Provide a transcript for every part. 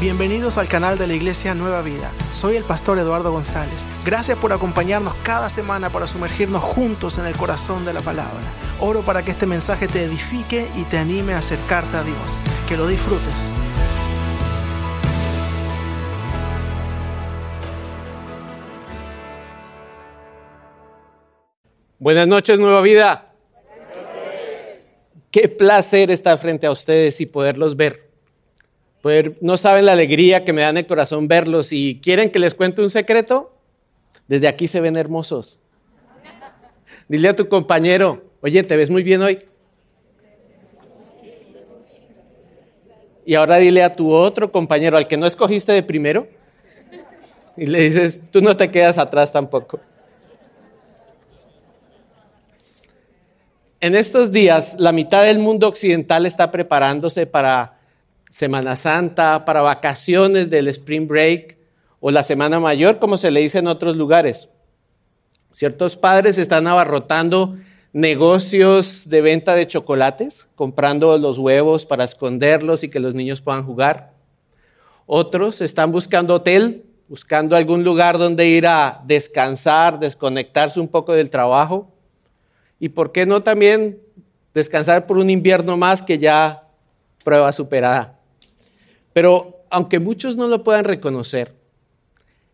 Bienvenidos al canal de la Iglesia Nueva Vida. Soy el pastor Eduardo González. Gracias por acompañarnos cada semana para sumergirnos juntos en el corazón de la palabra. Oro para que este mensaje te edifique y te anime a acercarte a Dios. Que lo disfrutes. Buenas noches, Nueva Vida. Qué placer estar frente a ustedes y poderlos ver. No saben la alegría que me dan el corazón verlos y quieren que les cuente un secreto. Desde aquí se ven hermosos. Dile a tu compañero, oye, te ves muy bien hoy. Y ahora dile a tu otro compañero, al que no escogiste de primero, y le dices, tú no te quedas atrás tampoco. En estos días, la mitad del mundo occidental está preparándose para Semana Santa, para vacaciones del Spring Break o la Semana Mayor, como se le dice en otros lugares. Ciertos padres están abarrotando negocios de venta de chocolates, comprando los huevos para esconderlos y que los niños puedan jugar. Otros están buscando hotel, buscando algún lugar donde ir a descansar, desconectarse un poco del trabajo. Y por qué no también descansar por un invierno más que ya prueba superada. Pero aunque muchos no lo puedan reconocer,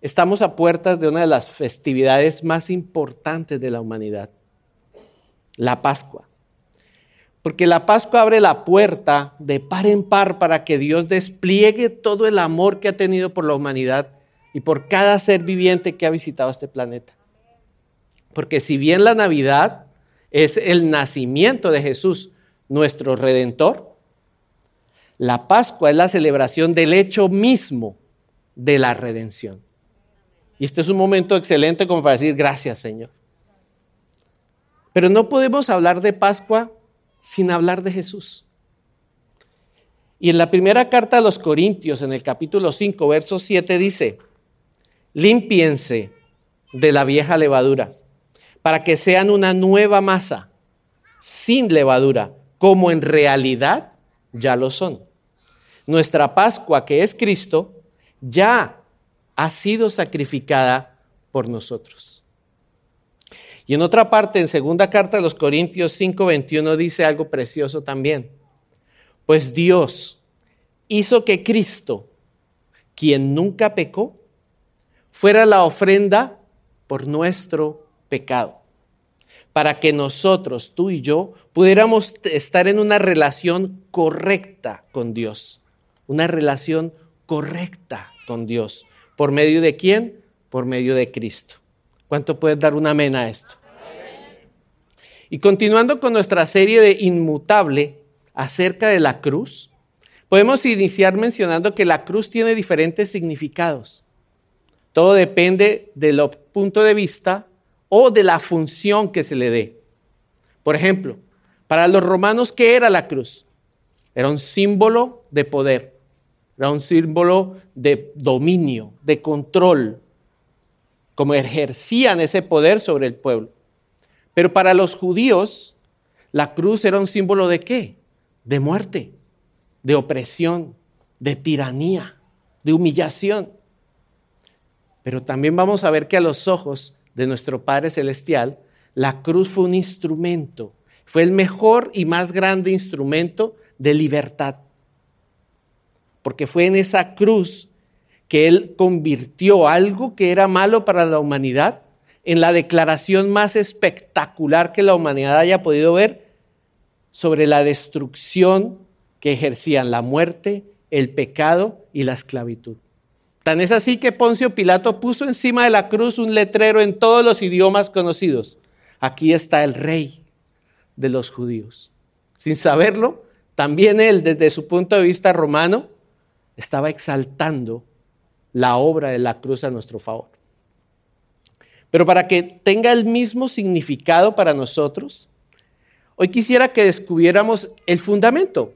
estamos a puertas de una de las festividades más importantes de la humanidad, la Pascua. Porque la Pascua abre la puerta de par en par para que Dios despliegue todo el amor que ha tenido por la humanidad y por cada ser viviente que ha visitado este planeta. Porque si bien la Navidad es el nacimiento de Jesús, nuestro redentor. La Pascua es la celebración del hecho mismo de la redención. Y este es un momento excelente como para decir gracias, Señor. Pero no podemos hablar de Pascua sin hablar de Jesús. Y en la primera carta a los Corintios, en el capítulo 5, verso 7, dice, limpiense de la vieja levadura para que sean una nueva masa, sin levadura, como en realidad ya lo son. Nuestra Pascua, que es Cristo, ya ha sido sacrificada por nosotros. Y en otra parte, en segunda carta de los Corintios 5:21 dice algo precioso también. Pues Dios hizo que Cristo, quien nunca pecó, fuera la ofrenda por nuestro pecado, para que nosotros, tú y yo, pudiéramos estar en una relación correcta con Dios, una relación correcta con Dios. ¿Por medio de quién? Por medio de Cristo. ¿Cuánto puedes dar una amén a esto? Y continuando con nuestra serie de inmutable acerca de la cruz, podemos iniciar mencionando que la cruz tiene diferentes significados. Todo depende del punto de vista o de la función que se le dé. Por ejemplo, para los romanos, ¿qué era la cruz? Era un símbolo de poder, era un símbolo de dominio, de control, como ejercían ese poder sobre el pueblo. Pero para los judíos, la cruz era un símbolo de qué? De muerte, de opresión, de tiranía, de humillación. Pero también vamos a ver que a los ojos de nuestro Padre Celestial, la cruz fue un instrumento, fue el mejor y más grande instrumento de libertad. Porque fue en esa cruz que Él convirtió algo que era malo para la humanidad en la declaración más espectacular que la humanidad haya podido ver sobre la destrucción que ejercían la muerte, el pecado y la esclavitud. Tan es así que Poncio Pilato puso encima de la cruz un letrero en todos los idiomas conocidos. Aquí está el rey de los judíos. Sin saberlo, también él, desde su punto de vista romano, estaba exaltando la obra de la cruz a nuestro favor. Pero para que tenga el mismo significado para nosotros, hoy quisiera que descubriéramos el fundamento,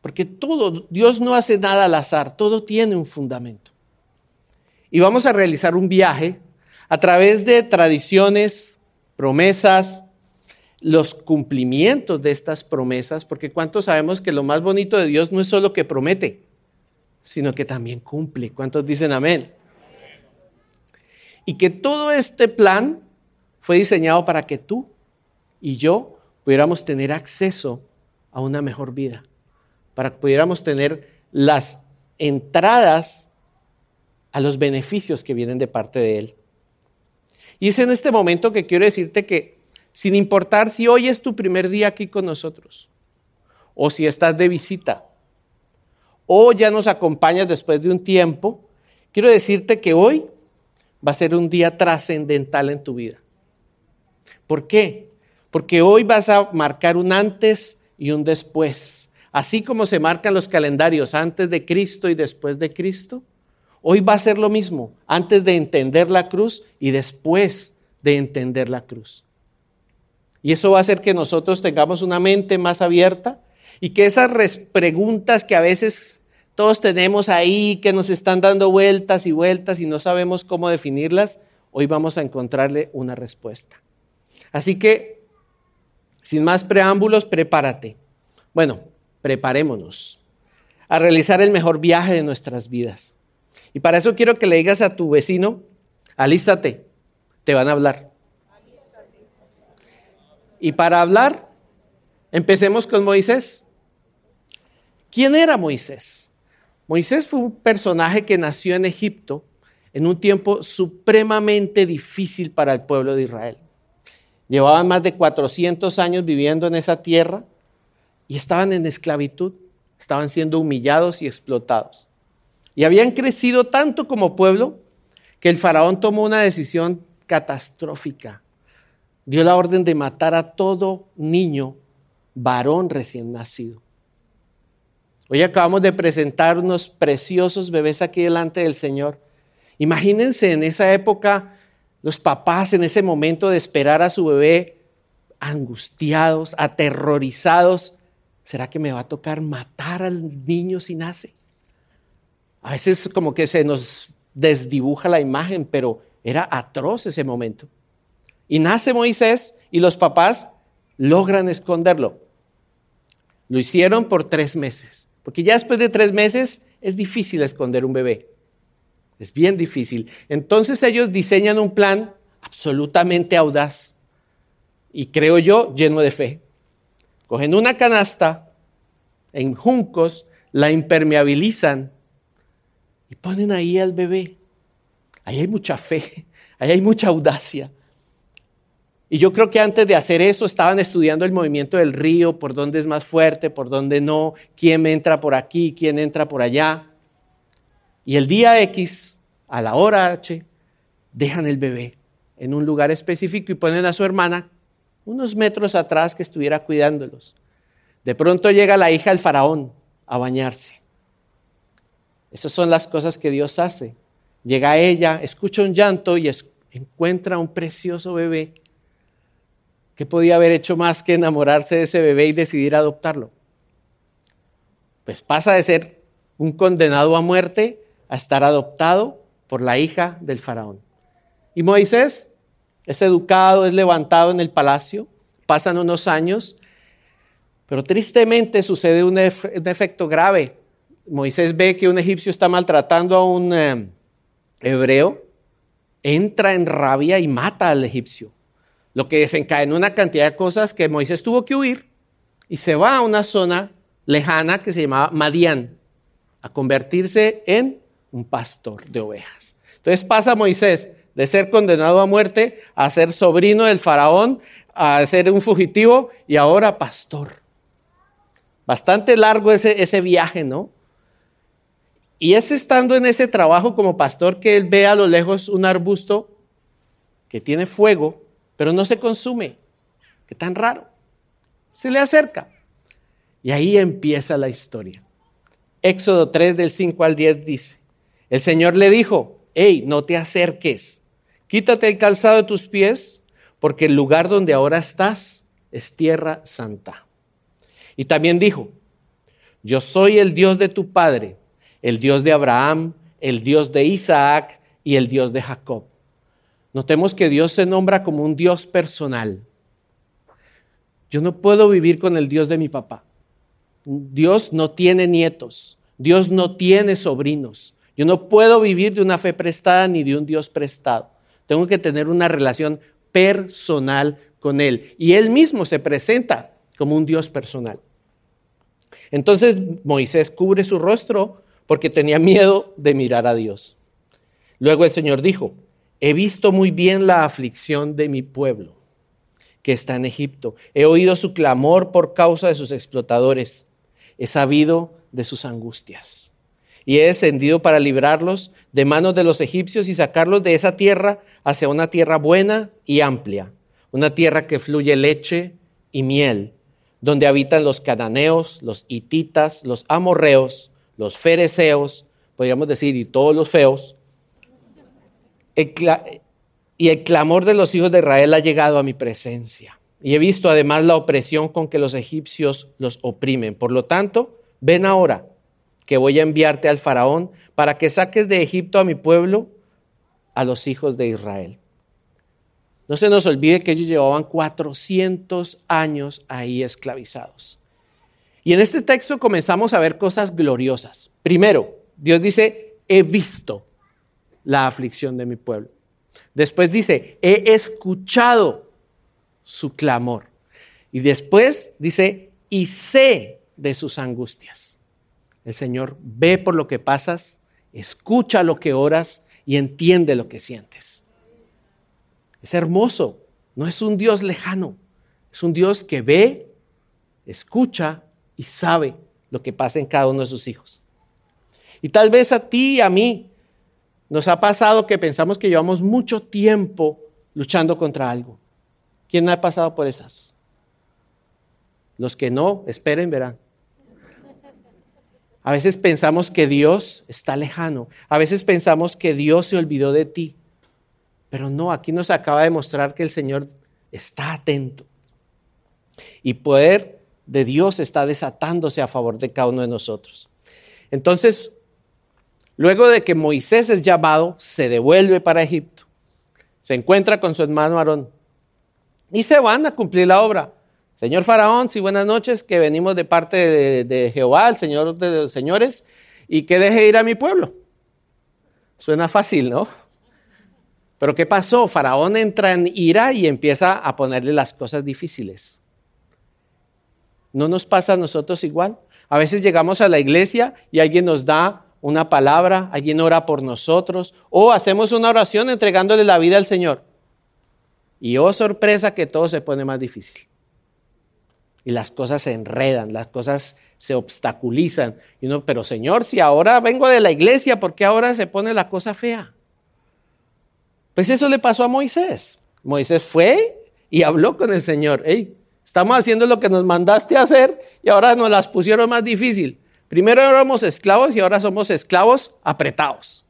porque todo, Dios no hace nada al azar, todo tiene un fundamento y vamos a realizar un viaje a través de tradiciones, promesas, los cumplimientos de estas promesas, porque ¿cuántos sabemos que lo más bonito de Dios no es solo que promete, sino que también cumple. ¿Cuántos dicen amén? Y que todo este plan fue diseñado para que tú y yo pudiéramos tener acceso a una mejor vida, para que pudiéramos tener las entradas a los beneficios que vienen de parte de Él. Y es en este momento que quiero decirte que sin importar si hoy es tu primer día aquí con nosotros, o si estás de visita, o ya nos acompañas después de un tiempo, quiero decirte que hoy va a ser un día trascendental en tu vida. ¿Por qué? Porque hoy vas a marcar un antes y un después. Así como se marcan los calendarios antes de Cristo y después de Cristo, hoy va a ser lo mismo, antes de entender la cruz y después de entender la cruz. Y eso va a hacer que nosotros tengamos una mente más abierta y que esas preguntas que a veces todos tenemos ahí, que nos están dando vueltas y vueltas y no sabemos cómo definirlas, hoy vamos a encontrarle una respuesta. Así que, sin más preámbulos, prepárate. Bueno, preparémonos a realizar el mejor viaje de nuestras vidas. Y para eso quiero que le digas a tu vecino, alístate, te van a hablar. Y para hablar, empecemos con Moisés. ¿Quién era Moisés? Moisés fue un personaje que nació en Egipto en un tiempo supremamente difícil para el pueblo de Israel. Llevaban más de 400 años viviendo en esa tierra y estaban en esclavitud, estaban siendo humillados y explotados. Y habían crecido tanto como pueblo que el faraón tomó una decisión catastrófica dio la orden de matar a todo niño varón recién nacido. Hoy acabamos de presentar unos preciosos bebés aquí delante del Señor. Imagínense en esa época los papás en ese momento de esperar a su bebé angustiados, aterrorizados. ¿Será que me va a tocar matar al niño si nace? A veces como que se nos desdibuja la imagen, pero era atroz ese momento. Y nace Moisés y los papás logran esconderlo. Lo hicieron por tres meses, porque ya después de tres meses es difícil esconder un bebé. Es bien difícil. Entonces ellos diseñan un plan absolutamente audaz y creo yo lleno de fe. Cogen una canasta en juncos, la impermeabilizan y ponen ahí al bebé. Ahí hay mucha fe, ahí hay mucha audacia. Y yo creo que antes de hacer eso estaban estudiando el movimiento del río, por dónde es más fuerte, por dónde no, quién entra por aquí, quién entra por allá. Y el día X, a la hora H, dejan el bebé en un lugar específico y ponen a su hermana unos metros atrás que estuviera cuidándolos. De pronto llega la hija del faraón a bañarse. Esas son las cosas que Dios hace. Llega ella, escucha un llanto y encuentra un precioso bebé ¿Qué podía haber hecho más que enamorarse de ese bebé y decidir adoptarlo? Pues pasa de ser un condenado a muerte a estar adoptado por la hija del faraón. Y Moisés es educado, es levantado en el palacio, pasan unos años, pero tristemente sucede un, efecto grave. Moisés ve que un egipcio está maltratando a un eh, hebreo, entra en rabia y mata al egipcio lo que desencadenó una cantidad de cosas que Moisés tuvo que huir y se va a una zona lejana que se llamaba Madián, a convertirse en un pastor de ovejas. Entonces pasa Moisés de ser condenado a muerte a ser sobrino del faraón, a ser un fugitivo y ahora pastor. Bastante largo ese, ese viaje, ¿no? Y es estando en ese trabajo como pastor que él ve a lo lejos un arbusto que tiene fuego pero no se consume. Qué tan raro. Se le acerca. Y ahí empieza la historia. Éxodo 3 del 5 al 10 dice, el Señor le dijo, hey, no te acerques, quítate el calzado de tus pies, porque el lugar donde ahora estás es tierra santa. Y también dijo, yo soy el Dios de tu Padre, el Dios de Abraham, el Dios de Isaac y el Dios de Jacob. Notemos que Dios se nombra como un Dios personal. Yo no puedo vivir con el Dios de mi papá. Dios no tiene nietos, Dios no tiene sobrinos. Yo no puedo vivir de una fe prestada ni de un Dios prestado. Tengo que tener una relación personal con Él. Y Él mismo se presenta como un Dios personal. Entonces Moisés cubre su rostro porque tenía miedo de mirar a Dios. Luego el Señor dijo, he visto muy bien la aflicción de mi pueblo que está en Egipto. He oído su clamor por causa de sus explotadores. He sabido de sus angustias. Y he descendido para librarlos de manos de los egipcios y sacarlos de esa tierra hacia una tierra buena y amplia, una tierra que fluye leche y miel, donde habitan los cananeos, los hititas, los amorreos, los fereceos, podríamos decir, y todos los feos. Y el clamor de los hijos de Israel ha llegado a mi presencia. Y he visto además la opresión con que los egipcios los oprimen. Por lo tanto, ven ahora que voy a enviarte al faraón para que saques de Egipto a mi pueblo, a los hijos de Israel. No se nos olvide que ellos llevaban 400 años ahí esclavizados. Y en este texto comenzamos a ver cosas gloriosas. Primero, Dios dice, he visto la aflicción de mi pueblo. Después dice, he escuchado su clamor. Y después dice, y sé de sus angustias. El Señor ve por lo que pasas, escucha lo que oras y entiende lo que sientes. Es hermoso, no es un Dios lejano, es un Dios que ve, escucha y sabe lo que pasa en cada uno de sus hijos. Y tal vez a ti y a mí nos ha pasado que pensamos que llevamos mucho tiempo luchando contra algo. ¿Quién ha pasado por esas? Los que no, esperen, verán. A veces pensamos que Dios está lejano. A veces pensamos que Dios se olvidó de ti. Pero no, aquí nos acaba de mostrar que el Señor está atento. Y poder de Dios está desatándose a favor de cada uno de nosotros. Entonces, luego de que Moisés es llamado, se devuelve para Egipto. Se encuentra con su hermano Aarón. Y se van a cumplir la obra. Señor Faraón, sí, buenas noches, que venimos de parte de, Jehová, el Señor de los señores, y que deje ir a mi pueblo. Suena fácil, ¿no? Pero ¿qué pasó? Faraón entra en ira y empieza a ponerle las cosas difíciles. ¿No nos pasa a nosotros igual? A veces llegamos a la iglesia y alguien nos da una palabra, alguien ora por nosotros, o hacemos una oración entregándole la vida al Señor. Y oh sorpresa que todo se pone más difícil. Y las cosas se enredan, las cosas se obstaculizan. Y uno, pero Señor, si ahora vengo de la iglesia, ¿por qué ahora se pone la cosa fea? Pues eso le pasó a Moisés. Moisés fue y habló con el Señor. Hey, Estamos haciendo lo que nos mandaste a hacer y ahora nos las pusieron más difícil. Primero éramos esclavos y ahora somos esclavos apretados.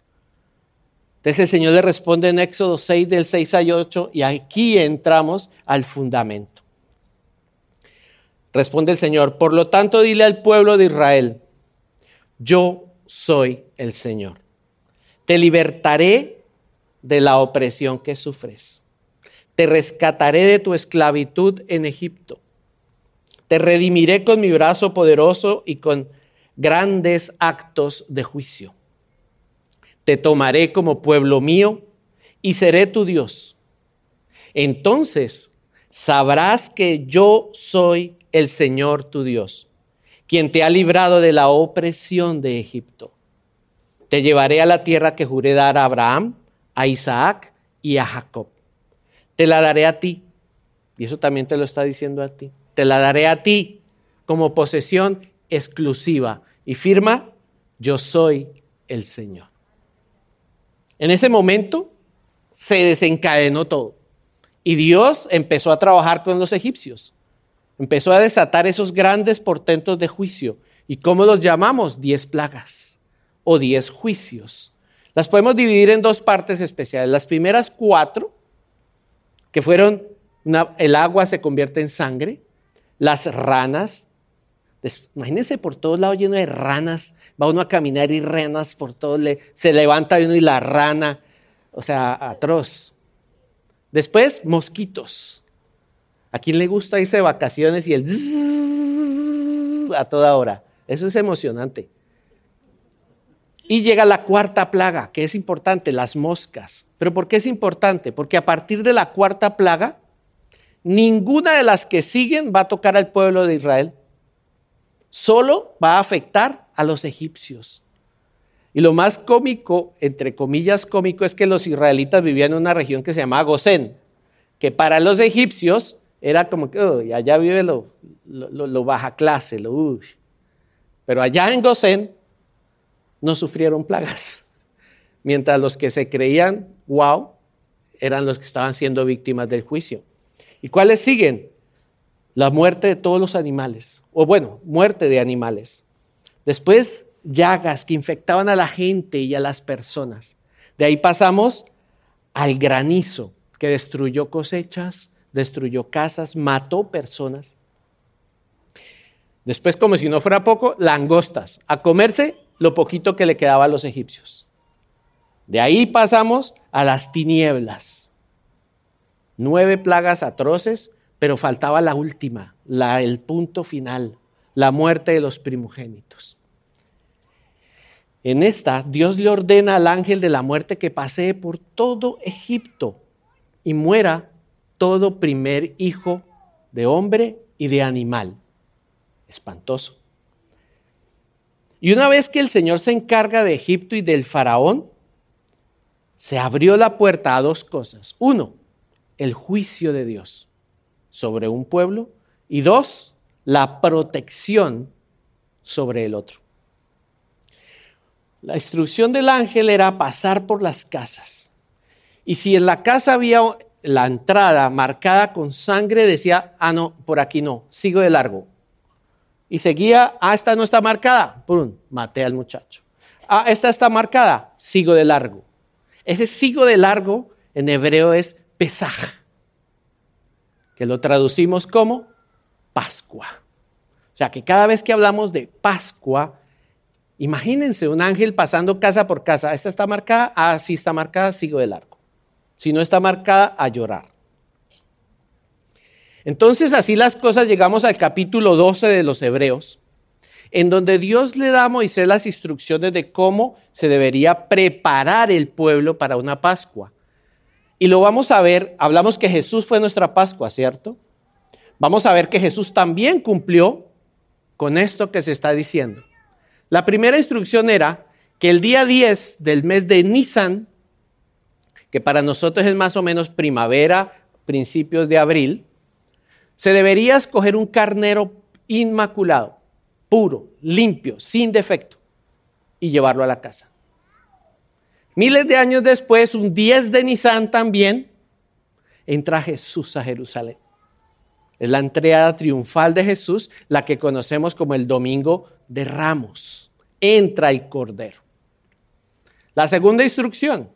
Entonces el Señor le responde en Éxodo 6 del 6 al 8 y aquí entramos al fundamento. Responde el Señor, por lo tanto dile al pueblo de Israel, yo soy el Señor. Te libertaré de la opresión que sufres te rescataré de tu esclavitud en Egipto. Te redimiré con mi brazo poderoso y con grandes actos de juicio. Te tomaré como pueblo mío y seré tu Dios. Entonces sabrás que yo soy el Señor tu Dios, quien te ha librado de la opresión de Egipto. Te llevaré a la tierra que juré dar a Abraham, a Isaac y a Jacob te la daré a ti. Y eso también te lo está diciendo a ti. Te la daré a ti como posesión exclusiva. Y firma, yo soy el Señor. En ese momento se desencadenó todo. Y Dios empezó a trabajar con los egipcios. Empezó a desatar esos grandes portentos de juicio. ¿Y cómo los llamamos? Diez plagas o diez juicios. Las podemos dividir en dos partes especiales. Las primeras cuatro que fueron, el agua se convierte en sangre, las ranas, imagínense por todos lados lleno de ranas, va uno a caminar y ranas por todos, se levanta uno y la rana, o sea, atroz. Después, mosquitos. ¿A quién le gusta irse de vacaciones y el a toda hora? Eso es emocionante. Y llega la cuarta plaga, que es importante, las moscas. ¿Pero por qué es importante? Porque a partir de la cuarta plaga, ninguna de las que siguen va a tocar al pueblo de Israel. Solo va a afectar a los egipcios. Y lo más cómico, entre comillas cómico, es que los israelitas vivían en una región que se llamaba Gosén, que para los egipcios era como que allá vive lo, baja clase, lo Pero allá en Gosén no sufrieron plagas, mientras los que se creían wow eran los que estaban siendo víctimas del juicio. ¿Y cuáles siguen? La muerte de todos los animales, o bueno, muerte de animales. Después, llagas que infectaban a la gente y a las personas. De ahí pasamos al granizo, que destruyó cosechas, destruyó casas, mató personas. Después, como si no fuera poco, langostas, a comerse lo poquito que le quedaba a los egipcios. De ahí pasamos a las tinieblas. Nueve plagas atroces, pero faltaba la última, la, el punto final, la muerte de los primogénitos. En esta, Dios le ordena al ángel de la muerte que pasee por todo Egipto y muera todo primer hijo de hombre y de animal. Espantoso. Y una vez que el Señor se encarga de Egipto y del faraón, se abrió la puerta a dos cosas. Uno, el juicio de Dios sobre un pueblo. Y dos, la protección sobre el otro. La instrucción del ángel era pasar por las casas. Y si en la casa había la entrada marcada con sangre, decía, ah, no, por aquí no, sigo de largo y seguía, ah, esta no está marcada, ¡pum! Maté al muchacho. Ah, esta está marcada, sigo de largo. Ese sigo de largo en hebreo es Pesaj, que lo traducimos como Pascua. O sea que cada vez que hablamos de Pascua, imagínense un ángel pasando casa por casa. Esta está marcada, ah, sí está marcada, sigo de largo. Si no está marcada, a llorar. Entonces así las cosas llegamos al capítulo 12 de los Hebreos, en donde Dios le da a Moisés las instrucciones de cómo se debería preparar el pueblo para una Pascua. Y lo vamos a ver, hablamos que Jesús fue nuestra Pascua, ¿cierto? Vamos a ver que Jesús también cumplió con esto que se está diciendo. La primera instrucción era que el día 10 del mes de Nisan, que para nosotros es más o menos primavera, principios de abril, se debería escoger un carnero inmaculado, puro, limpio, sin defecto, y llevarlo a la casa. Miles de años después, un 10 de Nisan también, entra Jesús a Jerusalén. Es la entrada triunfal de Jesús, la que conocemos como el Domingo de Ramos. Entra el Cordero. La segunda instrucción.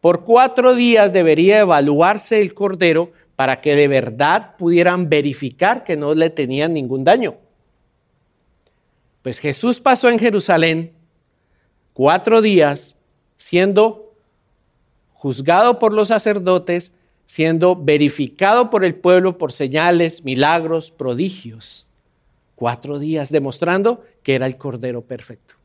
Por cuatro días debería evaluarse el Cordero para que de verdad pudieran verificar que no le tenían ningún daño. Pues Jesús pasó en Jerusalén cuatro días siendo juzgado por los sacerdotes, siendo verificado por el pueblo por señales, milagros, prodigios. Cuatro días demostrando que era el Cordero perfecto.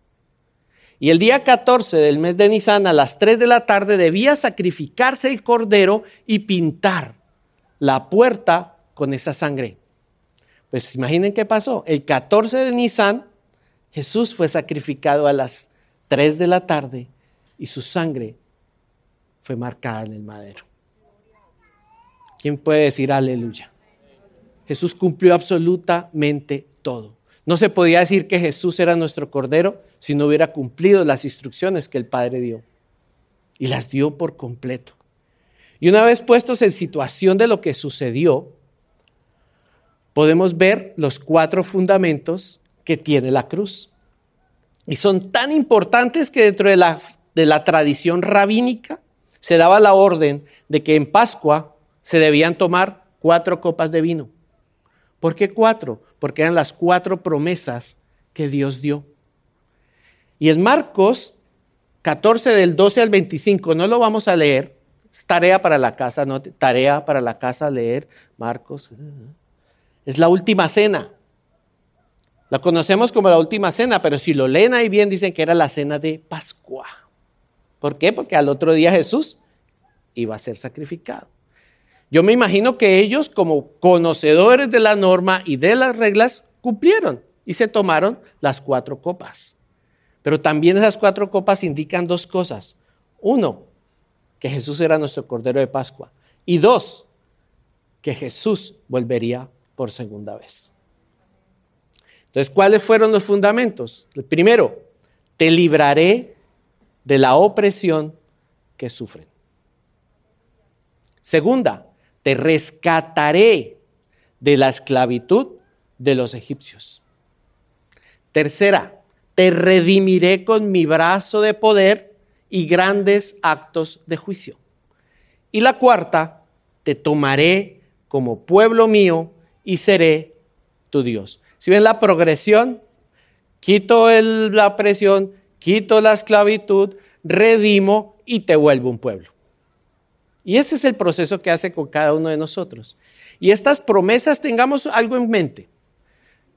Y el día 14 del mes de Nisan a las 3 de la tarde debía sacrificarse el Cordero y pintar la puerta con esa sangre. Pues imaginen qué pasó. El 14 de Nisan, Jesús fue sacrificado a las 3 de la tarde y su sangre fue marcada en el madero. ¿Quién puede decir aleluya? Jesús cumplió absolutamente todo. No se podía decir que Jesús era nuestro Cordero si no hubiera cumplido las instrucciones que el Padre dio. Y las dio por completo. Y una vez puestos en situación de lo que sucedió, podemos ver los cuatro fundamentos que tiene la cruz. Y son tan importantes que dentro de la, de la tradición rabínica se daba la orden de que en Pascua se debían tomar cuatro copas de vino. ¿Por qué cuatro? Porque eran las cuatro promesas que Dios dio. Y en Marcos 14 del 12 al 25, no lo vamos a leer, es tarea para la casa, tarea para la casa leer Marcos. Es la última cena. La conocemos como la última cena, pero si lo leen ahí bien dicen que era la cena de Pascua. ¿Por qué? Porque al otro día Jesús iba a ser sacrificado. Yo me imagino que ellos, como conocedores de la norma y de las reglas, cumplieron y se tomaron las cuatro copas. Pero también esas cuatro copas indican dos cosas. Uno, que Jesús era nuestro Cordero de Pascua. Y dos, que Jesús volvería por segunda vez. Entonces, ¿cuáles fueron los fundamentos? El primero, te libraré de la opresión que sufren. Segunda, te rescataré de la esclavitud de los egipcios. Tercera, te redimiré con mi brazo de poder y grandes actos de juicio. Y la cuarta, te tomaré como pueblo mío y seré tu Dios. Si ven la progresión, quito la presión, quito la esclavitud, redimo y te vuelvo un pueblo. Y ese es el proceso que hace con cada uno de nosotros. Y estas promesas tengamos algo en mente.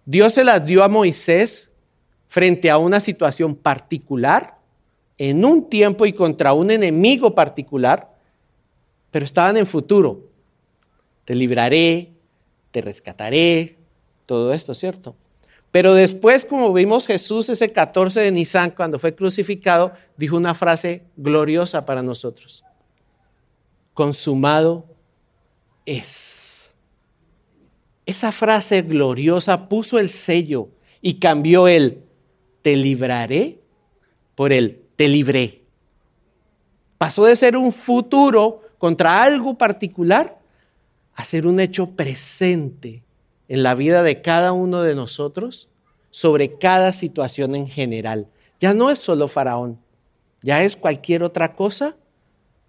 Dios se las dio a Moisés frente a una situación particular, en un tiempo y contra un enemigo particular, pero estaban en futuro. Te libraré, te rescataré, todo esto, ¿cierto? Pero después, como vimos Jesús ese 14 de Nisan, cuando fue crucificado, dijo una frase gloriosa para nosotros. Consumado es. Esa frase gloriosa puso el sello y cambió el te libraré por el te libré. Pasó de ser un futuro contra algo particular a ser un hecho presente en la vida de cada uno de nosotros sobre cada situación en general. Ya no es solo Faraón, ya es cualquier otra cosa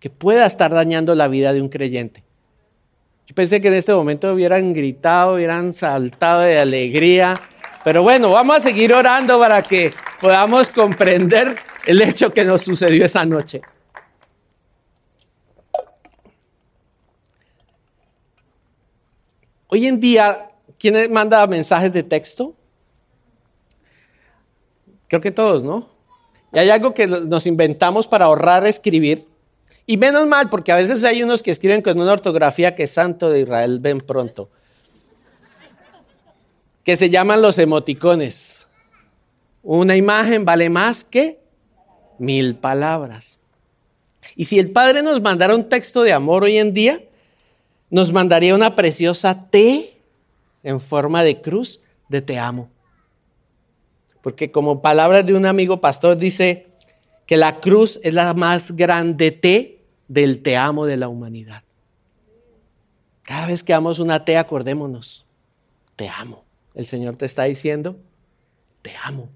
que pueda estar dañando la vida de un creyente. Yo pensé que en este momento hubieran gritado, hubieran saltado de alegría, pero bueno, vamos a seguir orando para que podamos comprender el hecho que nos sucedió esa noche. Hoy en día ¿Quién manda mensajes de texto? Creo que todos, ¿no? Y hay algo que nos inventamos para ahorrar escribir. Y menos mal, porque a veces hay unos que escriben con una ortografía que santo de Israel, ven pronto. Que se llaman los emoticones. Una imagen vale más que mil palabras. Y si el Padre nos mandara un texto de amor hoy en día, nos mandaría una preciosa T en forma de cruz de te amo. Porque como palabras de un amigo pastor dice que la cruz es la más grande T del te amo de la humanidad. Cada vez que damos una T, acordémonos, te amo. El Señor te está diciendo, te amo.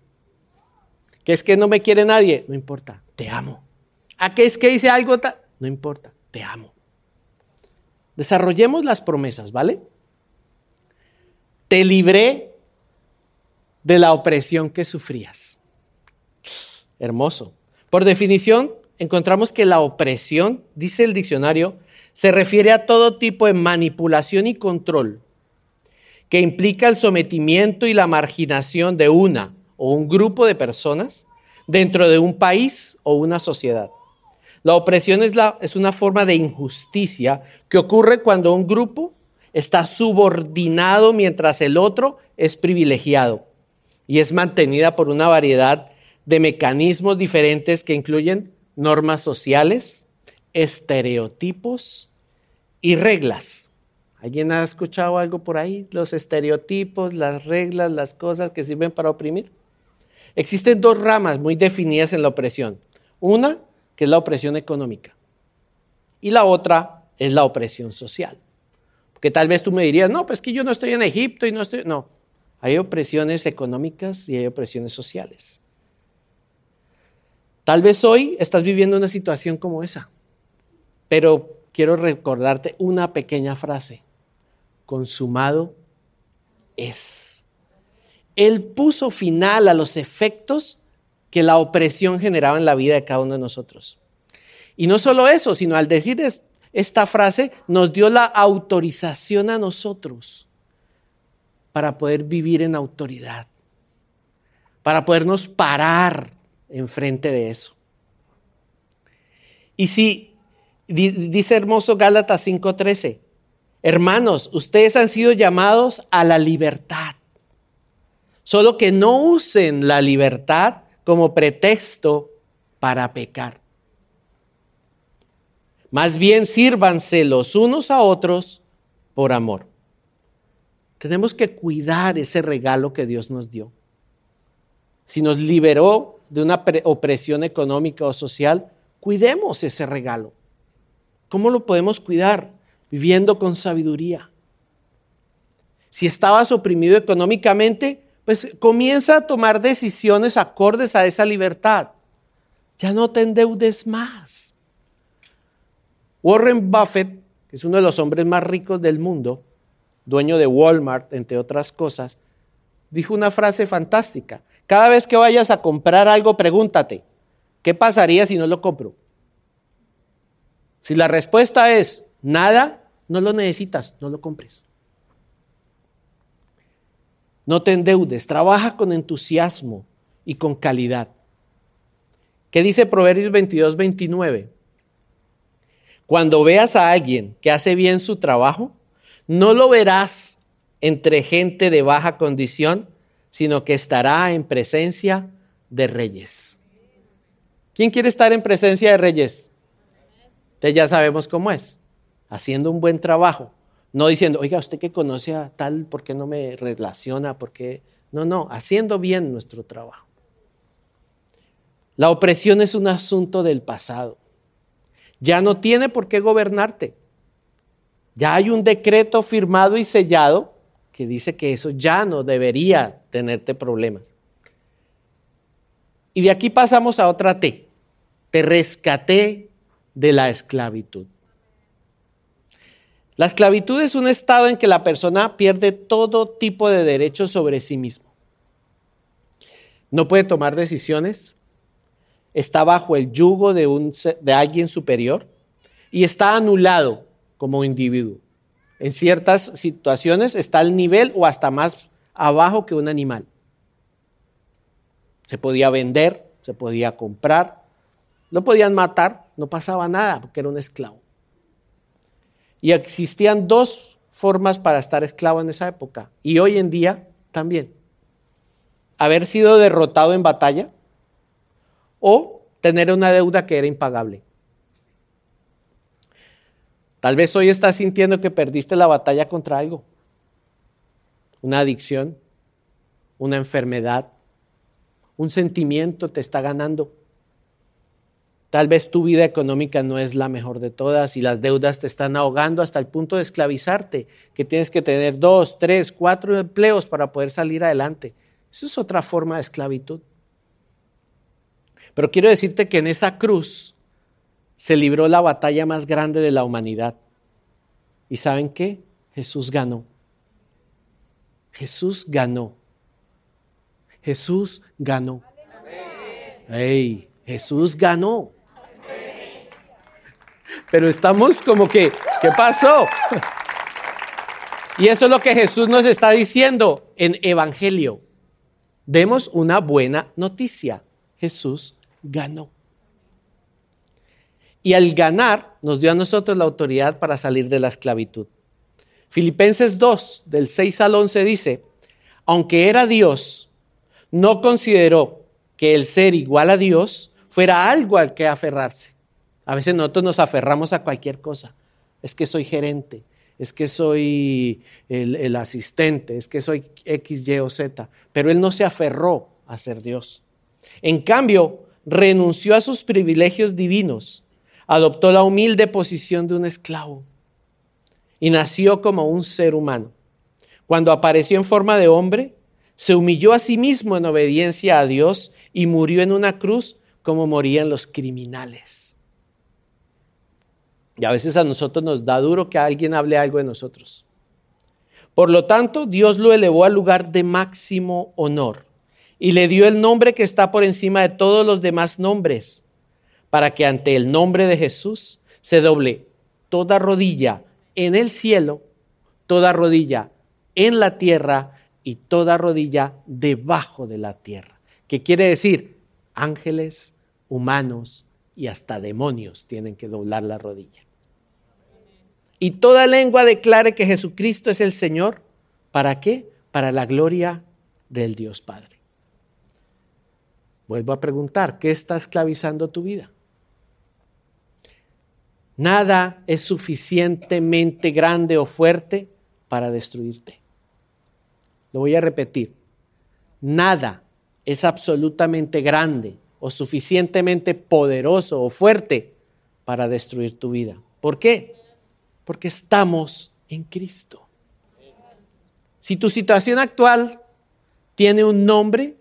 ¿Qué es que no me quiere nadie? No importa, te amo. ¿A qué es que dice algo? No importa, te amo. Desarrollemos las promesas, ¿vale? Te libré de la opresión que sufrías. Hermoso. Por definición, encontramos que la opresión, dice el diccionario, se refiere a todo tipo de manipulación y control que implica el sometimiento y la marginación de una o un grupo de personas dentro de un país o una sociedad. La opresión es, es una forma de injusticia que ocurre cuando un grupo está subordinado mientras el otro es privilegiado y es mantenida por una variedad de mecanismos diferentes que incluyen normas sociales, estereotipos y reglas. ¿Alguien ha escuchado algo por ahí? Los estereotipos, las reglas, las cosas que sirven para oprimir. Existen dos ramas muy definidas en la opresión. Una, que es la opresión económica, y la otra es la opresión social. Porque tal vez tú me dirías, no, pues que yo no estoy en Egipto y no estoy... No, hay opresiones económicas y hay opresiones sociales. Tal vez hoy estás viviendo una situación como esa, pero quiero recordarte una pequeña frase. Consumado es. Él puso final a los efectos que la opresión generaba en la vida de cada uno de nosotros. Y no solo eso, sino al decir esta frase nos dio la autorización a nosotros para poder vivir en autoridad. para podernos parar enfrente de eso. Y si, dice hermoso Gálatas 5:13, hermanos, ustedes han sido llamados a la libertad. Solo que no usen la libertad como pretexto para pecar. Más bien sírvanse los unos a otros por amor. Tenemos que cuidar ese regalo que Dios nos dio. Si nos liberó de una opresión económica o social, cuidemos ese regalo. ¿Cómo lo podemos cuidar? Viviendo con sabiduría. Si estabas oprimido económicamente, pues comienza a tomar decisiones acordes a esa libertad. Ya no te endeudes más. Warren Buffett, que es uno de los hombres más ricos del mundo, dueño de Walmart, entre otras cosas, dijo una frase fantástica. Cada vez que vayas a comprar algo, pregúntate, ¿qué pasaría si no lo compro? Si la respuesta es nada, no lo necesitas, no lo compres. No te endeudes, trabaja con entusiasmo y con calidad. ¿Qué dice Proverbios 22, 29? Cuando veas a alguien que hace bien su trabajo, no lo verás entre gente de baja condición, sino que estará en presencia de reyes. ¿Quién quiere estar en presencia de reyes? Entonces ya sabemos cómo es, haciendo un buen trabajo, no diciendo, oiga, usted que conoce a tal, ¿por qué no me relaciona? ¿Por qué? No, no, haciendo bien nuestro trabajo. La opresión es un asunto del pasado ya no tiene por qué gobernarte. Ya hay un decreto firmado y sellado que dice que eso ya no debería tenerte problemas. Y de aquí pasamos a otra T. Te rescaté de la esclavitud. La esclavitud es un estado en que la persona pierde todo tipo de derechos sobre sí mismo. No puede tomar decisiones, está bajo el yugo de, alguien superior y está anulado como individuo. En ciertas situaciones está al nivel o hasta más abajo que un animal. Se podía vender, se podía comprar, lo podían matar, no pasaba nada porque era un esclavo. Y existían dos formas para estar esclavo en esa época y hoy en día también. Haber sido derrotado en batalla o tener una deuda que era impagable. Tal vez hoy estás sintiendo que perdiste la batalla contra algo, una adicción, una enfermedad, un sentimiento te está ganando. Tal vez tu vida económica no es la mejor de todas y las deudas te están ahogando hasta el punto de esclavizarte, que tienes que tener dos, tres, cuatro empleos para poder salir adelante. Eso es otra forma de esclavitud. Pero quiero decirte que en esa cruz se libró la batalla más grande de la humanidad. ¿Y saben qué? Jesús ganó. Jesús ganó. Jesús ganó. ¡Ey! Jesús ganó. Pero estamos como que, ¿qué pasó? Y eso es lo que Jesús nos está diciendo en Evangelio. Demos una buena noticia. Jesús ganó. Y al ganar nos dio a nosotros la autoridad para salir de la esclavitud. Filipenses 2, del 6 al 11 dice, aunque era Dios, no consideró que el ser igual a Dios fuera algo al que aferrarse. A veces nosotros nos aferramos a cualquier cosa. Es que soy gerente, es que soy el, el asistente, es que soy X, Y o Z. Pero él no se aferró a ser Dios. En cambio, renunció a sus privilegios divinos, adoptó la humilde posición de un esclavo y nació como un ser humano. Cuando apareció en forma de hombre, se humilló a sí mismo en obediencia a Dios y murió en una cruz como morían los criminales. Y a veces a nosotros nos da duro que alguien hable algo de nosotros. Por lo tanto, Dios lo elevó al lugar de máximo honor y le dio el nombre que está por encima de todos los demás nombres, para que ante el nombre de Jesús se doble toda rodilla en el cielo, toda rodilla en la tierra y toda rodilla debajo de la tierra. que quiere decir ángeles, humanos y hasta demonios tienen que doblar la rodilla. Y toda lengua declare que Jesucristo es el Señor. ¿Para qué? Para la gloria del Dios Padre. Vuelvo a preguntar, ¿qué está esclavizando tu vida? Nada es suficientemente grande o fuerte para destruirte. Lo voy a repetir. Nada es absolutamente grande o suficientemente poderoso o fuerte para destruir tu vida. ¿Por qué? Porque estamos en Cristo. Si tu situación actual tiene un nombre,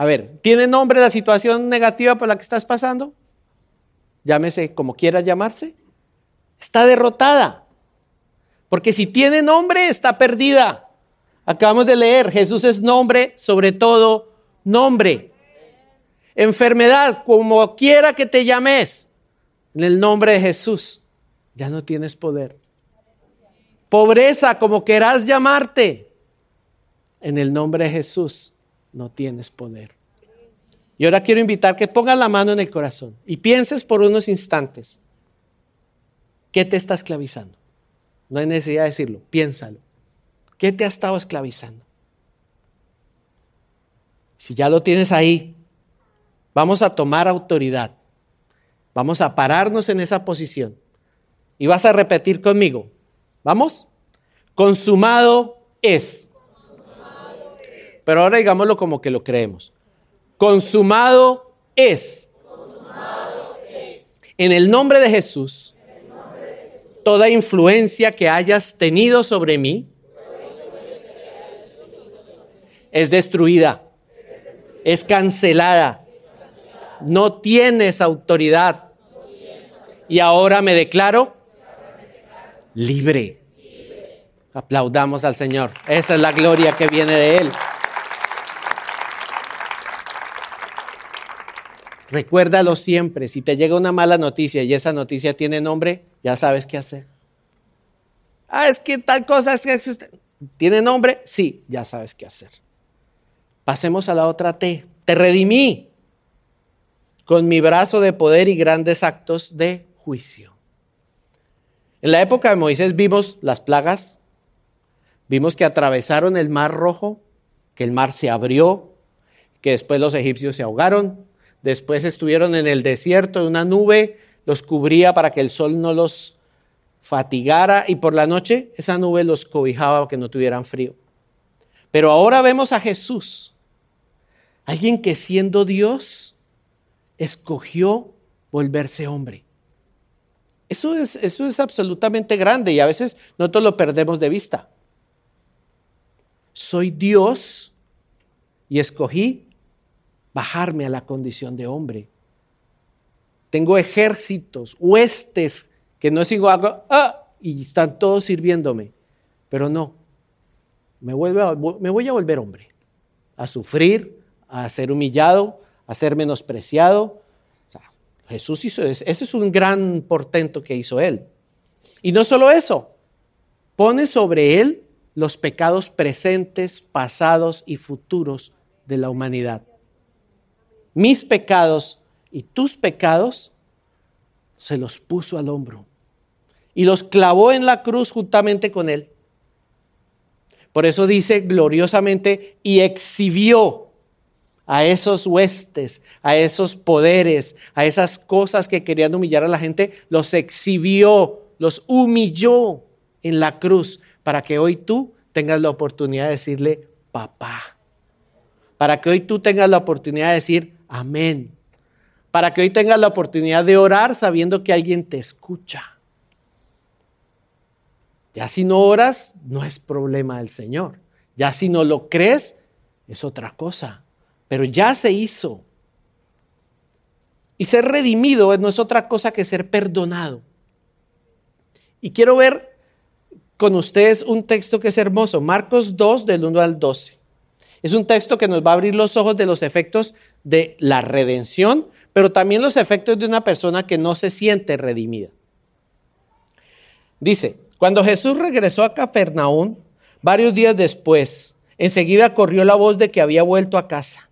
a ver, ¿tiene nombre la situación negativa por la que estás pasando? Llámese como quiera llamarse. Está derrotada. Porque si tiene nombre, está perdida. Acabamos de leer, Jesús es nombre, sobre todo nombre. Enfermedad, como quiera que te llames, en el nombre de Jesús, ya no tienes poder. Pobreza, como quieras llamarte, en el nombre de Jesús, no tienes poder. Y ahora quiero invitar que pongas la mano en el corazón y pienses por unos instantes. ¿Qué te está esclavizando? No hay necesidad de decirlo, piénsalo. ¿Qué te ha estado esclavizando? Si ya lo tienes ahí, vamos a tomar autoridad. Vamos a pararnos en esa posición. Y vas a repetir conmigo. ¿Vamos? Consumado es. Pero ahora digámoslo como que lo creemos. Consumado es. En el nombre de Jesús, toda influencia que hayas tenido sobre mí es destruida, es cancelada. No tienes autoridad. Y ahora me declaro libre. Aplaudamos al Señor. Esa es la gloria que viene de Él. Recuérdalo siempre. Si te llega una mala noticia y esa noticia tiene nombre, ya sabes qué hacer. Ah, es que tal cosa es que tiene nombre. Sí, ya sabes qué hacer. Pasemos a la otra T. Te redimí con mi brazo de poder y grandes actos de juicio. En la época de Moisés vimos las plagas, vimos que atravesaron el mar rojo, que el mar se abrió, que después los egipcios se ahogaron, después estuvieron en el desierto, una nube los cubría para que el sol no los fatigara y por la noche esa nube los cobijaba para que no tuvieran frío. Pero ahora vemos a Jesús, alguien que siendo Dios escogió volverse hombre. Eso es, eso es absolutamente grande y a veces nosotros lo perdemos de vista. Soy Dios y escogí bajarme a la condición de hombre. Tengo ejércitos, huestes, que no sigo algo, ah, y están todos sirviéndome. Pero no, me, me voy a volver hombre, a sufrir, a ser humillado, a ser menospreciado. Jesús hizo eso. Ese es un gran portento que hizo él. Y no solo eso, pone sobre él los pecados presentes, pasados y futuros de la humanidad. Mis pecados y tus pecados se los puso al hombro y los clavó en la cruz juntamente con él. Por eso dice gloriosamente, y exhibió a esos huestes, a esos poderes, a esas cosas que querían humillar a la gente, los exhibió, los humilló en la cruz, para que hoy tú tengas la oportunidad de decirle, papá. Para que hoy tú tengas la oportunidad de decir, amén. Para que hoy tengas la oportunidad de orar sabiendo que alguien te escucha. Ya si no oras, no es problema del Señor. Ya si no lo crees, es otra cosa. Pero ya se hizo. Y ser redimido no es otra cosa que ser perdonado. Y quiero ver con ustedes un texto que es hermoso, Marcos 2 del 1 al 12. Es un texto que nos va a abrir los ojos de los efectos de la redención, pero también los efectos de una persona que no se siente redimida. Dice, cuando Jesús regresó a Capernaum, varios días después, enseguida corrió la voz de que había vuelto a casa.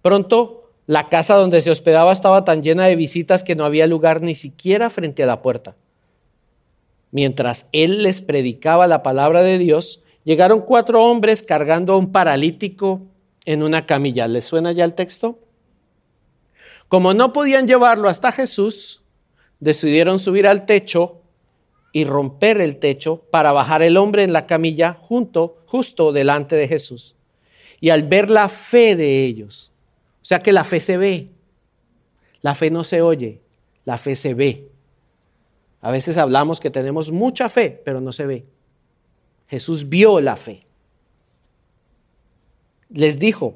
Pronto la casa donde se hospedaba estaba tan llena de visitas que no había lugar ni siquiera frente a la puerta. Mientras él les predicaba la palabra de Dios, llegaron cuatro hombres cargando a un paralítico en una camilla. ¿Les suena ya el texto? Como no podían llevarlo hasta Jesús, decidieron subir al techo y romper el techo para bajar el hombre en la camilla junto, justo delante de Jesús. Y al ver la fe de ellos, o sea que la fe se ve. La fe no se oye, la fe se ve. A veces hablamos que tenemos mucha fe, pero no se ve. Jesús vio la fe. Les dijo,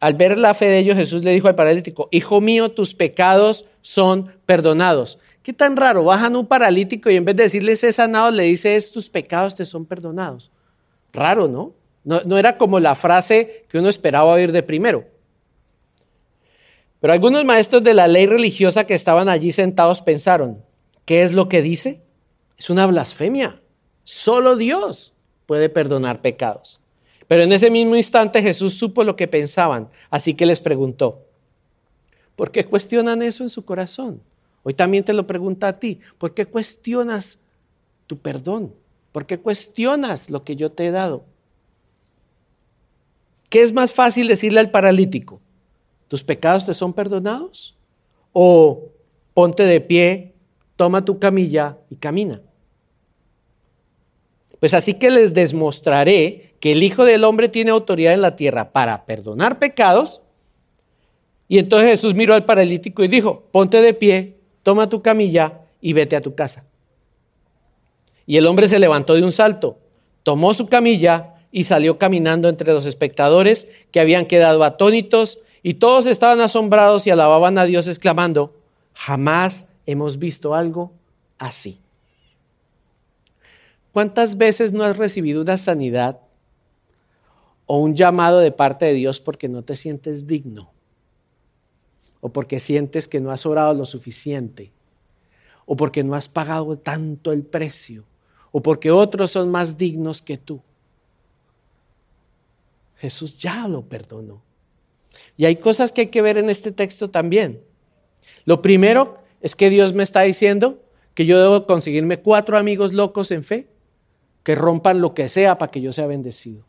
al ver la fe de ellos, Jesús le dijo al paralítico, Hijo mío, tus pecados son perdonados. ¿Qué tan raro? Bajan un paralítico y en vez de decirles es sanado, le dice, tus pecados te son perdonados. Raro, ¿no? No, era como la frase que uno esperaba oír de primero. Pero algunos maestros de la ley religiosa que estaban allí sentados pensaron, ¿qué es lo que dice? Es una blasfemia. Solo Dios puede perdonar pecados. Pero en ese mismo instante Jesús supo lo que pensaban, así que les preguntó, ¿por qué cuestionan eso en su corazón? Hoy también te lo pregunta a ti, ¿por qué cuestionas tu perdón? ¿Por qué cuestionas lo que yo te he dado? ¿Qué es más fácil decirle al paralítico? ¿Tus pecados te son perdonados? ¿O ponte de pie, toma tu camilla y camina? Pues así que les demostraré que el Hijo del Hombre tiene autoridad en la tierra para perdonar pecados. Y entonces Jesús miró al paralítico y dijo, ponte de pie, toma tu camilla y vete a tu casa. Y el hombre se levantó de un salto, tomó su camilla y salió caminando entre los espectadores que habían quedado atónitos y todos estaban asombrados y alababan a Dios exclamando, jamás hemos visto algo así. ¿Cuántas veces no has recibido una sanidad o un llamado de parte de Dios porque no te sientes digno? O porque sientes que no has orado lo suficiente? O porque no has pagado tanto el precio? O porque otros son más dignos que tú? Jesús ya lo perdonó. Y hay cosas que hay que ver en este texto también. Lo primero es que Dios me está diciendo que yo debo conseguirme cuatro amigos locos en fe que rompan lo que sea para que yo sea bendecido.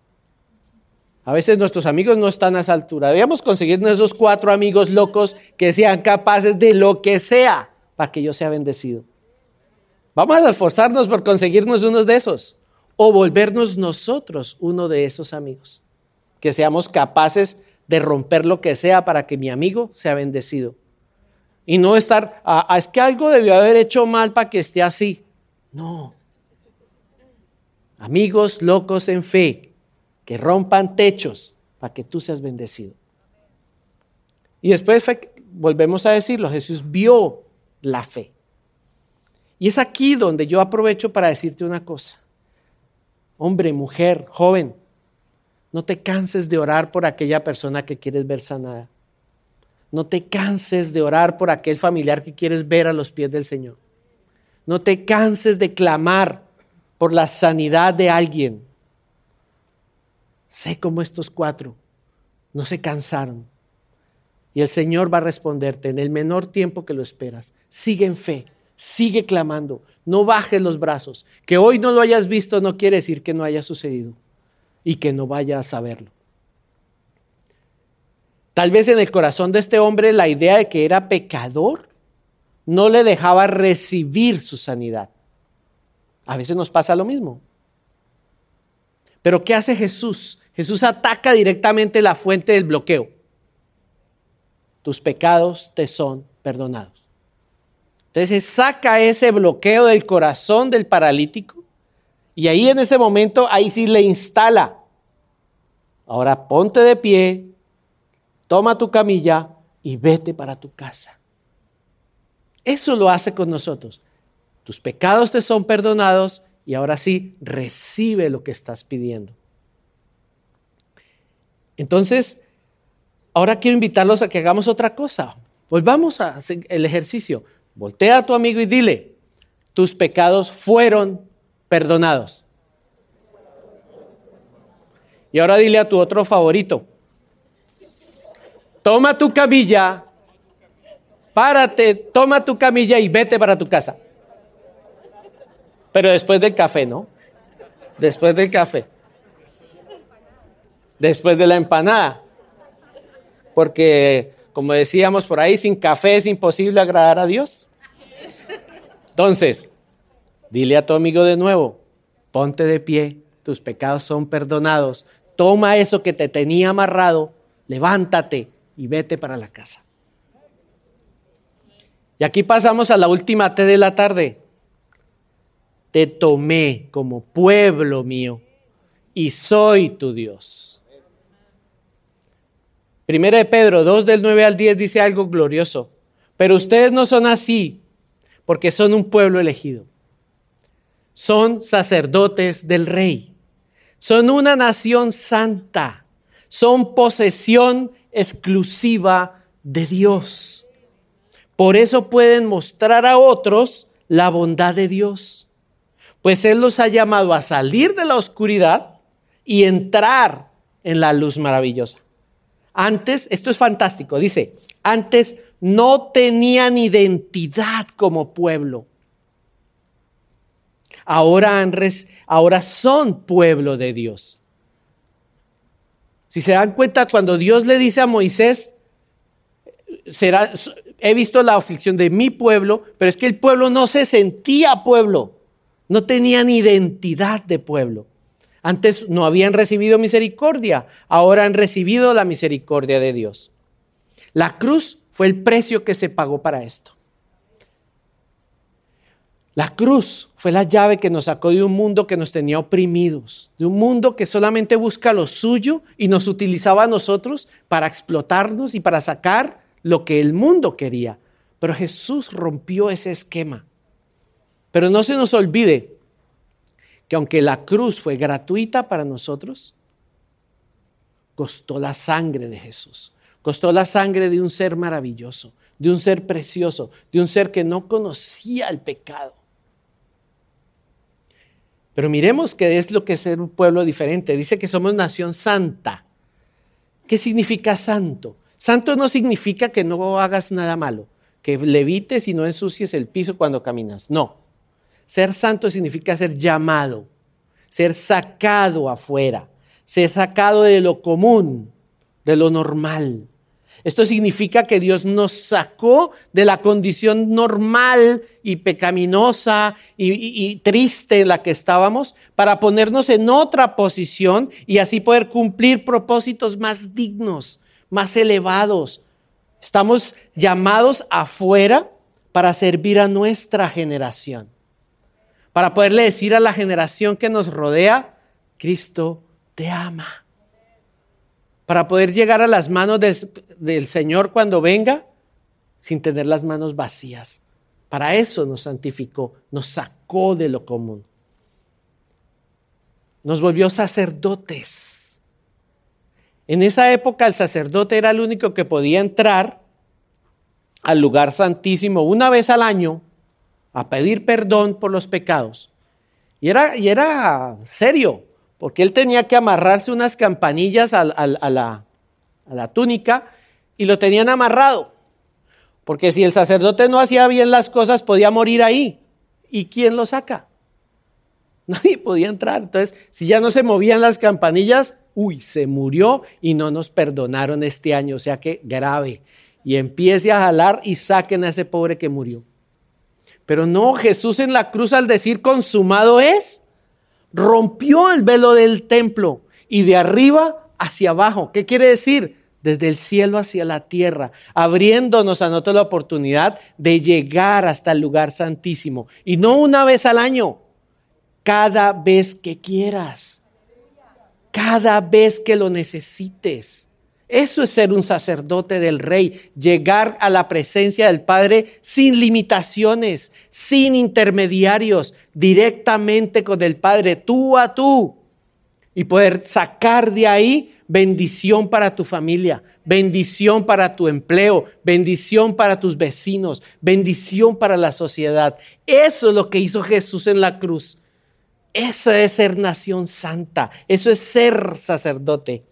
A veces nuestros amigos no están a esa altura. Debíamos conseguirnos esos cuatro amigos locos que sean capaces de lo que sea para que yo sea bendecido. Vamos a esforzarnos por conseguirnos uno de esos o volvernos nosotros uno de esos amigos que seamos capaces de romper lo que sea para que mi amigo sea bendecido. Y no estar, ah, ah, es que algo debió haber hecho mal para que esté así. No. Amigos locos en fe, que rompan techos para que tú seas bendecido. Y después volvemos a decirlo, Jesús vio la fe. Y es aquí donde yo aprovecho para decirte una cosa. Hombre, mujer, joven, no te canses de orar por aquella persona que quieres ver sanada. No te canses de orar por aquel familiar que quieres ver a los pies del Señor. No te canses de clamar por la sanidad de alguien. Sé como estos cuatro no se cansaron. Y el Señor va a responderte en el menor tiempo que lo esperas. Sigue en fe, sigue clamando, no bajes los brazos. Que hoy no lo hayas visto no quiere decir que no haya sucedido y que no vaya a saberlo. Tal vez en el corazón de este hombre la idea de que era pecador no le dejaba recibir su sanidad. A veces nos pasa lo mismo. Pero ¿qué hace Jesús? Jesús ataca directamente la fuente del bloqueo. Tus pecados te son perdonados. Entonces saca ese bloqueo del corazón del paralítico y ahí en ese momento, ahí sí le instala. Ahora ponte de pie, toma tu camilla y vete para tu casa. Eso lo hace con nosotros. Tus pecados te son perdonados y ahora sí recibe lo que estás pidiendo. Entonces, ahora quiero invitarlos a que hagamos otra cosa. Volvamos a hacer el ejercicio. Voltea a tu amigo y dile, tus pecados fueron perdonados. Y ahora dile a tu otro favorito. toma tu camilla, párate, toma tu camilla y vete para tu casa. Pero después del café, ¿no? Después del café. Después de la empanada. Porque, como decíamos por ahí, sin café es imposible agradar a Dios. Entonces, dile a tu amigo de nuevo, ponte de pie, tus pecados son perdonados, toma eso que te tenía amarrado, levántate y vete para la casa. Y aquí pasamos a la última T de la tarde. Te tomé como pueblo mío y soy tu Dios. Primera de Pedro 2 del 9 al 10 dice algo glorioso. Pero ustedes no son así porque son un pueblo elegido. Son sacerdotes del rey. Son una nación santa. Son posesión exclusiva de Dios. Por eso pueden mostrar a otros la bondad de Dios. Pues Él los ha llamado a salir de la oscuridad y entrar en la luz maravillosa. Antes, esto es fantástico, dice, antes no tenían identidad como pueblo. Ahora, han ahora son pueblo de Dios. Si se dan cuenta, cuando Dios le dice a Moisés, he visto la aflicción de mi pueblo, pero es que el pueblo no se sentía pueblo, no tenían identidad de pueblo. Antes no habían recibido misericordia, ahora han recibido la misericordia de Dios. La cruz fue el precio que se pagó para esto. La cruz fue la llave que nos sacó de un mundo que nos tenía oprimidos, de un mundo que solamente busca lo suyo y nos utilizaba a nosotros para explotarnos y para sacar lo que el mundo quería. Pero Jesús rompió ese esquema. Pero no se nos olvide que aunque la cruz fue gratuita para nosotros, costó la sangre de Jesús, costó la sangre de un ser maravilloso, de un ser precioso, de un ser que no conocía el pecado. Pero miremos qué es lo que es ser un pueblo diferente. Dice que somos nación santa. ¿Qué significa santo? Santo no significa que no hagas nada malo, que levites y no ensucies el piso cuando caminas. No. Ser santo significa ser llamado, ser sacado afuera, ser sacado de lo común, de lo normal. Esto significa que Dios nos sacó de la condición normal y pecaminosa y, triste en la que estábamos para ponernos en otra posición y así poder cumplir propósitos más dignos, más elevados. Estamos llamados afuera para servir a nuestra generación, para poderle decir a la generación que nos rodea, Cristo te ama para poder llegar a las manos del Señor cuando venga sin tener las manos vacías. Para eso nos santificó, nos sacó de lo común. Nos volvió sacerdotes. En esa época el sacerdote era el único que podía entrar al lugar santísimo una vez al año a pedir perdón por los pecados. Y era, y era serio porque él tenía que amarrarse unas campanillas a, la, la túnica y lo tenían amarrado. Porque si el sacerdote no hacía bien las cosas, podía morir ahí. ¿Y quién lo saca? Nadie podía entrar. Entonces, si ya no se movían las campanillas, uy, se murió y no nos perdonaron este año. O sea que grave. Y empiece a jalar y saquen a ese pobre que murió. Pero no, Jesús en la cruz al decir consumado es, rompió el velo del templo y de arriba hacia abajo. ¿Qué quiere decir? Desde el cielo hacia la tierra, abriéndonos a nosotros la oportunidad de llegar hasta el lugar santísimo. Y no una vez al año, cada vez que quieras, cada vez que lo necesites. Eso es ser un sacerdote del rey, llegar a la presencia del Padre sin limitaciones, sin intermediarios, directamente con el Padre, tú a tú, y poder sacar de ahí bendición para tu familia, bendición para tu empleo, bendición para tus vecinos, bendición para la sociedad. Eso es lo que hizo Jesús en la cruz. Eso es ser nación santa, eso es ser sacerdote.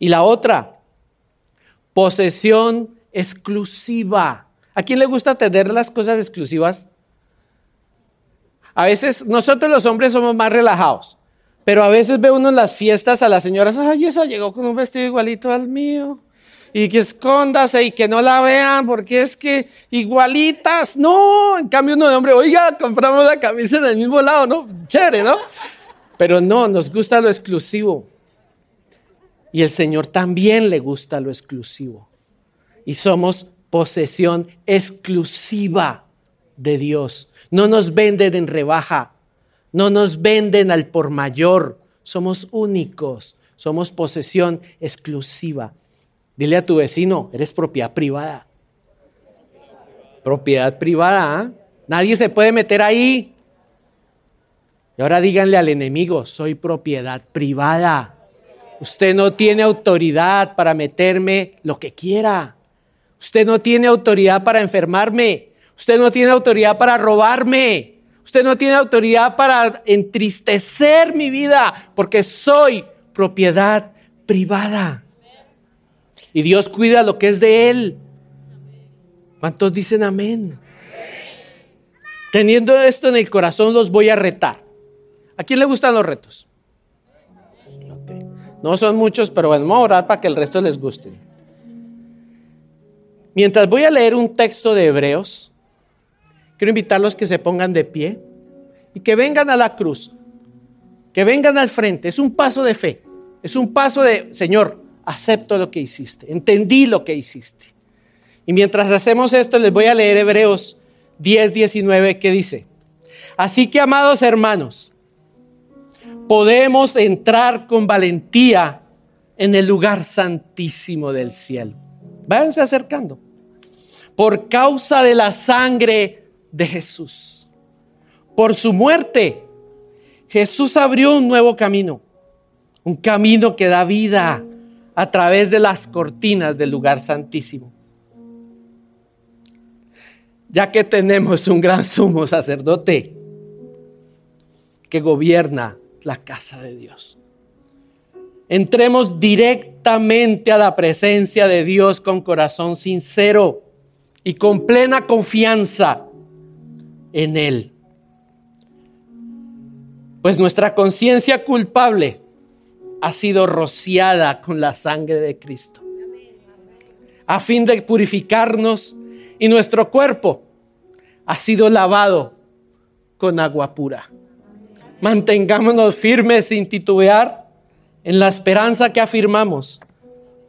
Y la otra, Posesión exclusiva. ¿A quién le gusta tener las cosas exclusivas? A veces nosotros los hombres somos más relajados, pero a veces ve uno en las fiestas a las señoras, ay, esa llegó con un vestido igualito al mío. Y que escóndase y que no la vean porque es que igualitas. No, en cambio uno de hombre, oiga, compramos la camisa en el mismo lado, ¿no? Chévere, ¿no? Pero no, nos gusta lo exclusivo. Y el Señor también le gusta lo exclusivo. Y somos posesión exclusiva de Dios. No nos venden en rebaja, no nos venden al por mayor. Somos únicos, somos posesión exclusiva. Dile a tu vecino, eres propiedad privada. Propiedad privada, ¿ah? nadie se puede meter ahí. Y ahora díganle al enemigo, soy propiedad privada. Usted no tiene autoridad para meterme lo que quiera. Usted no tiene autoridad para enfermarme. Usted no tiene autoridad para robarme. Usted no tiene autoridad para entristecer mi vida porque soy propiedad privada. Y Dios cuida lo que es de Él. ¿Cuántos dicen amén? Teniendo esto en el corazón los voy a retar. ¿A quién le gustan los retos? No son muchos, pero bueno, vamos a orar para que el resto les guste. Mientras voy a leer un texto de Hebreos, quiero invitarlos que se pongan de pie y que vengan a la cruz, que vengan al frente. Es un paso de fe, es un paso de, Señor, acepto lo que hiciste, entendí lo que hiciste. Y mientras hacemos esto, les voy a leer Hebreos 10, 19, que dice, así que amados hermanos, podemos entrar con valentía en el lugar santísimo del cielo. Váyanse acercando. Por causa de la sangre de Jesús. Por su muerte, Jesús abrió un nuevo camino. Un camino que da vida a través de las cortinas del lugar santísimo. Ya que tenemos un gran sumo sacerdote que gobierna la casa de Dios. Entremos directamente a la presencia de Dios con corazón sincero y con plena confianza en Él. Pues nuestra conciencia culpable ha sido rociada con la sangre de Cristo, a fin de purificarnos y nuestro cuerpo ha sido lavado con agua pura. Mantengámonos firmes sin titubear en la esperanza que afirmamos,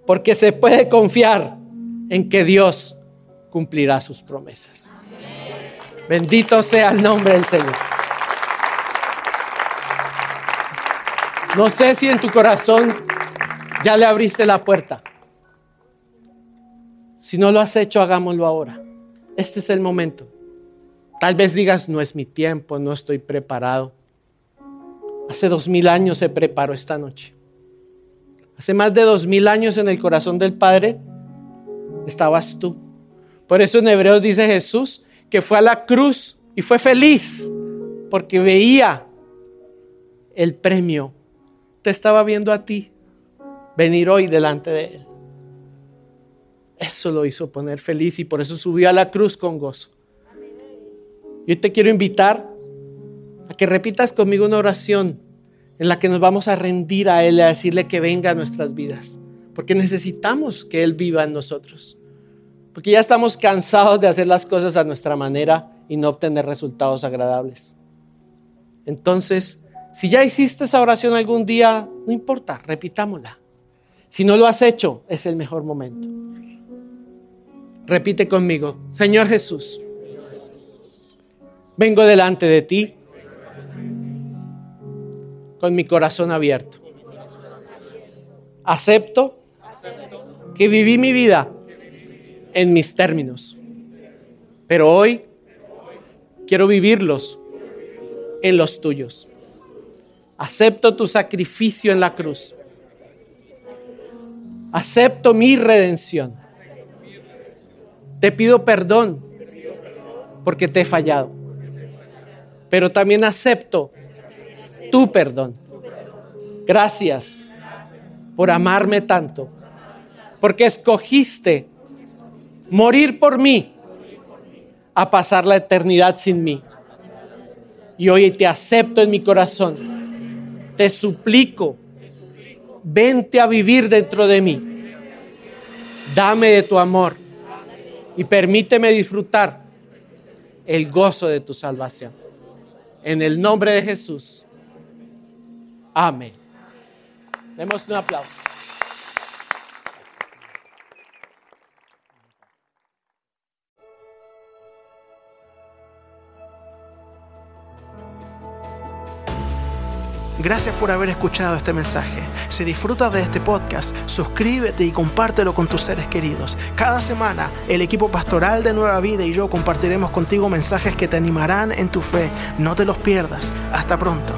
porque se puede confiar en que Dios cumplirá sus promesas. Bendito sea el nombre del Señor. No sé si en tu corazón ya le abriste la puerta. Si no lo has hecho, hagámoslo ahora. Este es el momento. Tal vez digas, no es mi tiempo, no estoy preparado. Hace dos mil años se preparó esta noche. Hace más de dos mil años en el corazón del Padre estabas tú. Por eso en Hebreos dice Jesús que fue a la cruz y fue feliz porque veía el premio. Te estaba viendo a ti venir hoy delante de Él. Eso lo hizo poner feliz y por eso subió a la cruz con gozo. Yo te quiero invitar a que repitas conmigo una oración en la que nos vamos a rendir a Él, a decirle que venga a nuestras vidas, porque necesitamos que Él viva en nosotros, porque ya estamos cansados de hacer las cosas a nuestra manera y no obtener resultados agradables. Entonces, si ya hiciste esa oración algún día, no importa, repitámosla. Si no lo has hecho, es el mejor momento. Repite conmigo, Señor Jesús, vengo delante de ti con mi corazón abierto. Acepto que viví mi vida en mis términos, pero hoy quiero vivirlos en los tuyos. Acepto tu sacrificio en la cruz. Acepto mi redención. Te pido perdón porque te he fallado. Pero también acepto tu perdón. Gracias por amarme tanto, porque escogiste morir por mí a pasar la eternidad sin mí. Y hoy te acepto en mi corazón. Te suplico, vente a vivir dentro de mí. Dame de tu amor y permíteme disfrutar el gozo de tu salvación. En el nombre de Jesús. Amén. Demos un aplauso. Gracias por haber escuchado este mensaje. Si disfrutas de este podcast, suscríbete y compártelo con tus seres queridos. Cada semana, el equipo pastoral de Nueva Vida y yo compartiremos contigo mensajes que te animarán en tu fe. No te los pierdas. Hasta pronto.